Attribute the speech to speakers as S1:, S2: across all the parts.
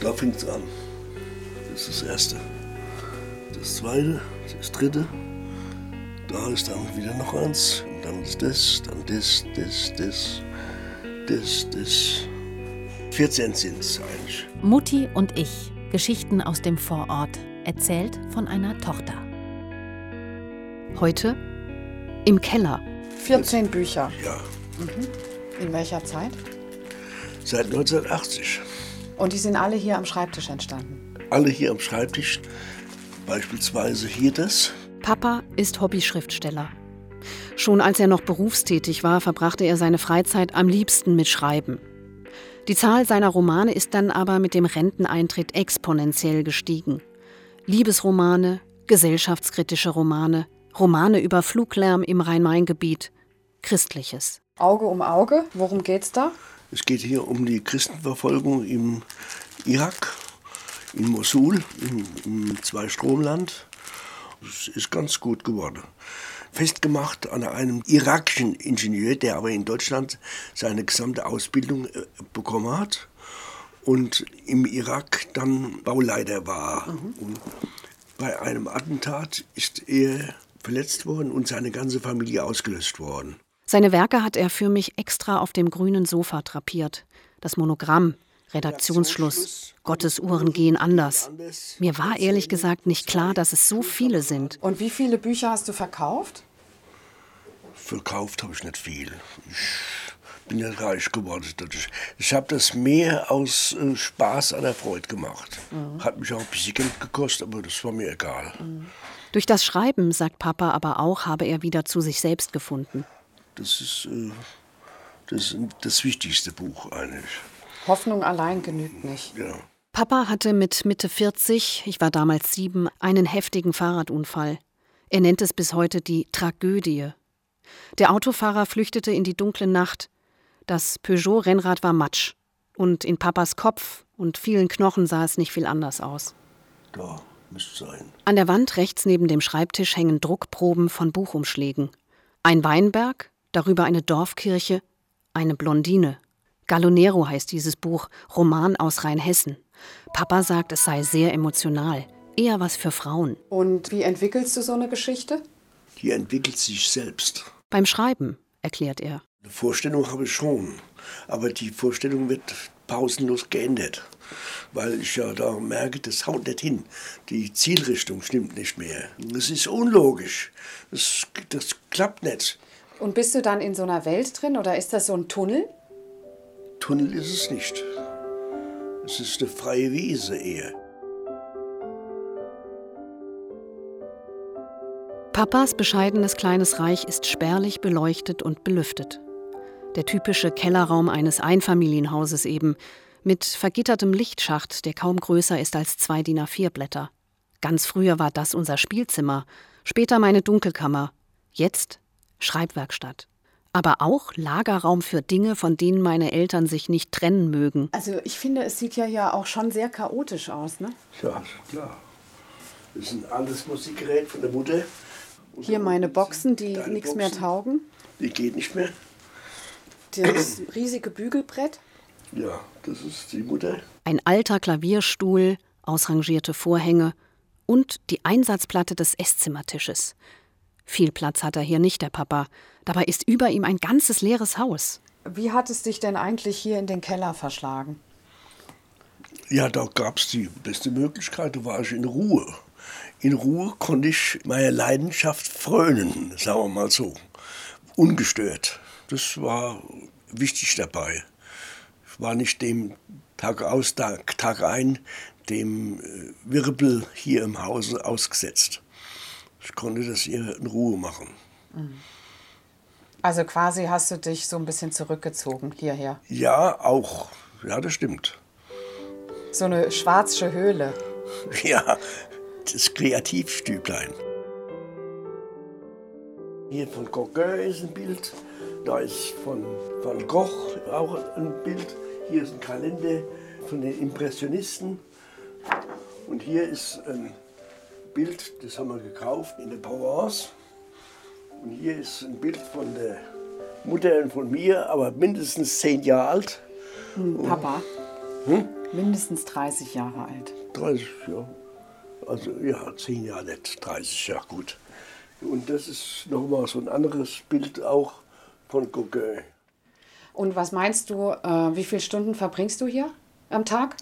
S1: Da fängt es an. Das ist das Erste. Das Zweite, das Dritte. Da ist dann wieder noch eins. Und dann ist das, dann das, das, das, das, das. 14 sind es eigentlich.
S2: Mutti und ich. Geschichten aus dem Vorort. Erzählt von einer Tochter. Heute im Keller.
S3: 14 Bücher.
S1: Ja,
S3: In welcher Zeit?
S1: seit 1980.
S3: Und die sind alle hier am Schreibtisch entstanden.
S1: Alle hier am Schreibtisch. Beispielsweise hier das.
S2: Papa ist Hobbyschriftsteller. Schon als er noch berufstätig war, verbrachte er seine Freizeit am liebsten mit Schreiben. Die Zahl seiner Romane ist dann aber mit dem Renteneintritt exponentiell gestiegen. Liebesromane, gesellschaftskritische Romane, Romane über Fluglärm im Rhein-Main-Gebiet, Christliches.
S3: Auge um Auge, worum geht's da?
S1: Es geht hier um die Christenverfolgung im Irak, in Mosul, im, im Zweistromland. Es ist ganz gut geworden. Festgemacht an einem irakischen Ingenieur, der aber in Deutschland seine gesamte Ausbildung äh, bekommen hat und im Irak dann Bauleiter war. Und bei einem Attentat ist er verletzt worden und seine ganze Familie ausgelöscht worden.
S2: Seine Werke hat er für mich extra auf dem grünen Sofa drapiert. Das Monogramm, Redaktionsschluss, Gottes Uhren gehen anders. Mir war ehrlich gesagt nicht klar, dass es so viele sind.
S3: Und wie viele Bücher hast du verkauft?
S1: Verkauft habe ich nicht viel. Ich bin nicht reich geworden. dadurch. Ich habe das mehr aus äh, Spaß an der Freude gemacht. Hat mich auch ein bisschen Geld gekostet, aber das war mir egal.
S2: Durch das Schreiben, sagt Papa aber auch, habe er wieder zu sich selbst gefunden.
S1: Das ist äh, das, das wichtigste Buch eigentlich.
S3: Hoffnung allein genügt nicht.
S1: Ja.
S2: Papa hatte mit Mitte 40, ich war damals sieben, einen heftigen Fahrradunfall. Er nennt es bis heute die Tragödie. Der Autofahrer flüchtete in die dunkle Nacht. Das Peugeot-Rennrad war matsch. Und in Papas Kopf und vielen Knochen sah es nicht viel anders aus.
S1: Da müsste es sein.
S2: An der Wand rechts neben dem Schreibtisch hängen Druckproben von Buchumschlägen. Ein Weinberg, darüber eine Dorfkirche, eine Blondine. Gallonero heißt dieses Buch, Roman aus Rheinhessen. Papa sagt, es sei sehr emotional, eher was für Frauen.
S3: Und wie entwickelst du so eine Geschichte?
S1: Die entwickelt sich selbst.
S2: Beim Schreiben, erklärt er.
S1: Eine Vorstellung habe ich schon, aber die Vorstellung wird pausenlos geändert, weil ich ja da merke, das haut nicht hin. Die Zielrichtung stimmt nicht mehr. Es ist unlogisch. Das, das klappt nicht.
S3: Und bist du dann in so einer Welt drin oder ist das so ein Tunnel?
S1: Tunnel ist es nicht. Es ist eine freie Wiese eher.
S2: Papas bescheidenes kleines Reich ist spärlich beleuchtet und belüftet. Der typische Kellerraum eines Einfamilienhauses eben, mit vergittertem Lichtschacht, der kaum größer ist als zwei DIN A4-Blätter. Ganz früher war das unser Spielzimmer, später meine Dunkelkammer, jetzt Schreibwerkstatt. Aber auch Lagerraum für Dinge, von denen meine Eltern sich nicht trennen mögen.
S3: Also ich finde, es sieht ja ja auch schon sehr chaotisch aus, ne?
S1: Ja, klar. Das sind alles Musikgeräte von der Mutter.
S3: Hier meine Boxen, die nichts mehr taugen.
S1: Die geht nicht mehr.
S3: Das riesige Bügelbrett.
S1: Ja, das ist die Mutter.
S2: Ein alter Klavierstuhl, ausrangierte Vorhänge und die Einsatzplatte des Esszimmertisches. Viel Platz hat er hier nicht, der Papa. Dabei ist über ihm ein ganzes leeres Haus.
S3: Wie hat es dich denn eigentlich hier in den Keller verschlagen?
S1: Ja, da gab es die beste Möglichkeit, da war ich in Ruhe. In Ruhe konnte ich meiner Leidenschaft frönen, sagen wir mal so. Ungestört. Das war wichtig dabei. Ich war nicht dem Tag aus, Tag, Tag ein, dem äh, Wirbel hier im Hause ausgesetzt. Ich konnte das hier in Ruhe machen.
S3: Also quasi hast du dich so ein bisschen zurückgezogen hierher.
S1: Ja, auch. Ja, das stimmt.
S3: So eine schwarze Höhle.
S1: Ja, das Kreativstüblein. Hier von Gauguin ist ein Bild, da ist von Van Gogh auch ein Bild, hier ist ein Kalender von den Impressionisten und hier ist ein Bild, das haben wir gekauft in der Provence. Und hier ist ein Bild von der Mutter und von mir, aber mindestens zehn Jahre alt.
S3: Papa. Mindestens 30 Jahre alt.
S1: 30, ja. Also ja, 10 Jahre nicht, 30, ja gut. Und das ist nochmal so ein anderes Bild auch von Gauguin.
S3: Und was meinst du, äh, wie viele Stunden verbringst du hier am Tag?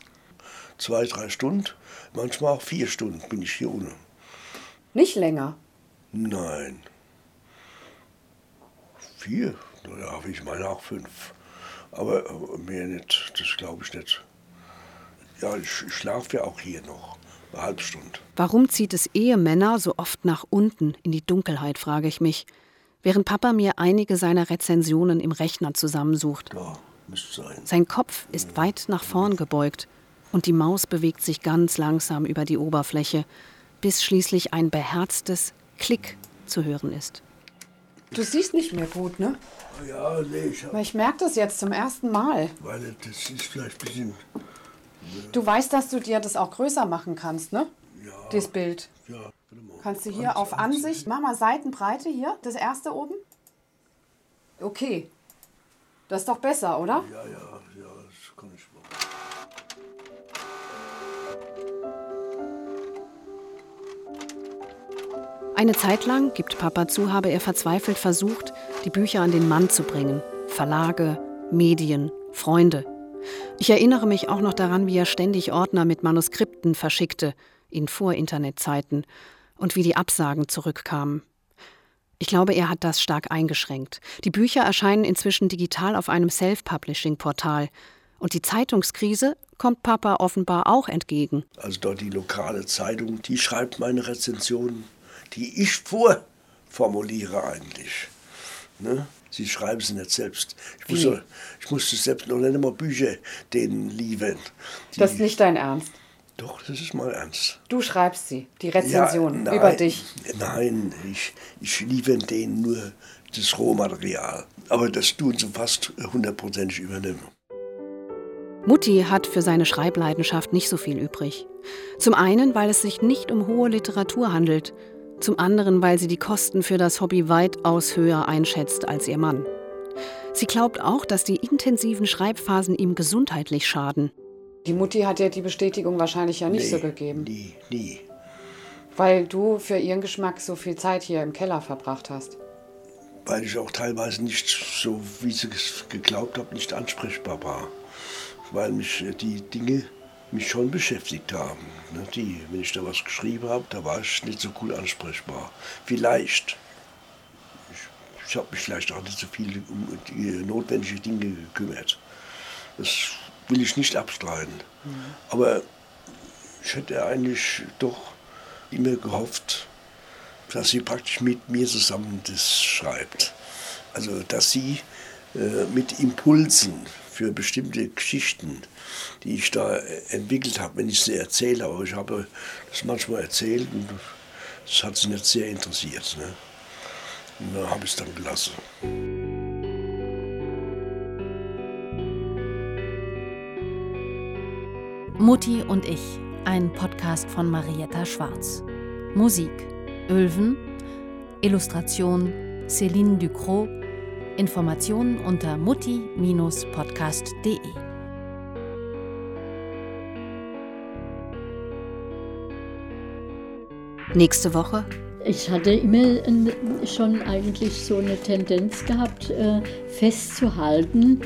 S1: Zwei, drei Stunden, manchmal auch vier Stunden bin ich hier unten.
S3: Nicht länger?
S1: Nein. Vier? Naja, ich meine auch fünf. Aber mehr nicht, das glaube ich nicht. Ja, ich schlafe ja auch hier noch. Eine halbe Stunde.
S2: Warum zieht es Ehemänner so oft nach unten in die Dunkelheit, frage ich mich. Während Papa mir einige seiner Rezensionen im Rechner zusammensucht.
S1: Ja, müsste sein.
S2: Sein Kopf ist weit nach vorn gebeugt und die Maus bewegt sich ganz langsam über die Oberfläche, bis schließlich ein beherztes Klick zu hören ist.
S3: Du siehst nicht mehr gut, ne?
S1: Ja, nee, ich,
S3: ich merke das jetzt zum ersten Mal.
S1: Weil das ist vielleicht ein bisschen.
S3: Du weißt, dass du dir das auch größer machen kannst, ne?
S1: Ja.
S3: Das Bild.
S1: Ja, mal.
S3: Kannst du hier auf Ansicht, mach mal Seitenbreite hier, das erste oben. Okay. Das ist doch besser, oder?
S1: Ja, ja,
S2: Eine Zeit lang, gibt Papa zu, habe er verzweifelt versucht, die Bücher an den Mann zu bringen. Verlage, Medien, Freunde. Ich erinnere mich auch noch daran, wie er ständig Ordner mit Manuskripten verschickte, in Vor-Internet-Zeiten, und wie die Absagen zurückkamen. Ich glaube, er hat das stark eingeschränkt. Die Bücher erscheinen inzwischen digital auf einem Self-Publishing-Portal. Und die Zeitungskrise kommt Papa offenbar auch entgegen.
S1: Also dort die lokale Zeitung, die schreibt meine Rezensionen die ich vorformuliere eigentlich. Ne? Sie schreiben sie nicht selbst. Ich musste, ich musste selbst noch nicht einmal Bücher denen liefern.
S3: Das ist nicht dein Ernst.
S1: Doch, das ist mein Ernst.
S3: Du schreibst sie, die Rezension
S1: ja, nein,
S3: über dich.
S1: Nein, ich, ich liefere denen nur das Rohmaterial. Aber das tun sie fast hundertprozentig übernehmen.
S2: Mutti hat für seine Schreibleidenschaft nicht so viel übrig. Zum einen, weil es sich nicht um hohe Literatur handelt, zum anderen, weil sie die Kosten für das Hobby weitaus höher einschätzt als ihr Mann. Sie glaubt auch, dass die intensiven Schreibphasen ihm gesundheitlich schaden.
S3: Die Mutti hat dir die Bestätigung wahrscheinlich ja nicht
S1: nee,
S3: so gegeben.
S1: Nie, nie.
S3: Weil du für ihren Geschmack so viel Zeit hier im Keller verbracht hast.
S1: Weil ich auch teilweise nicht so, wie sie es geglaubt hat, nicht ansprechbar war. Weil mich die Dinge mich schon beschäftigt haben. Ne, die, wenn ich da was geschrieben habe, da war ich nicht so cool ansprechbar. Vielleicht. Ich, ich habe mich vielleicht auch nicht so viel um die notwendigen Dinge gekümmert. Das will ich nicht abstreiten. Mhm. Aber ich hätte eigentlich doch immer gehofft, dass sie praktisch mit mir zusammen das schreibt. Also, dass sie äh, mit Impulsen für bestimmte Geschichten, die ich da entwickelt habe, wenn ich sie erzähle. Aber ich habe das manchmal erzählt und das hat sie nicht sehr interessiert. Ne? Und dann habe ich es dann gelassen.
S2: Mutti und ich, ein Podcast von Marietta Schwarz. Musik Ölven, Illustration Céline Ducrot, Informationen unter mutti-podcast.de. Nächste Woche.
S4: Ich hatte immer schon eigentlich so eine Tendenz gehabt, äh, festzuhalten,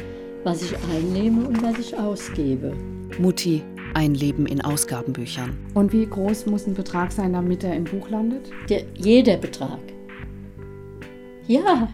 S4: was ich einnehme und was ich ausgebe.
S2: Mutti, ein Leben in Ausgabenbüchern.
S3: Und wie groß muss ein Betrag sein, damit er im Buch landet?
S4: Der, jeder Betrag. Ja,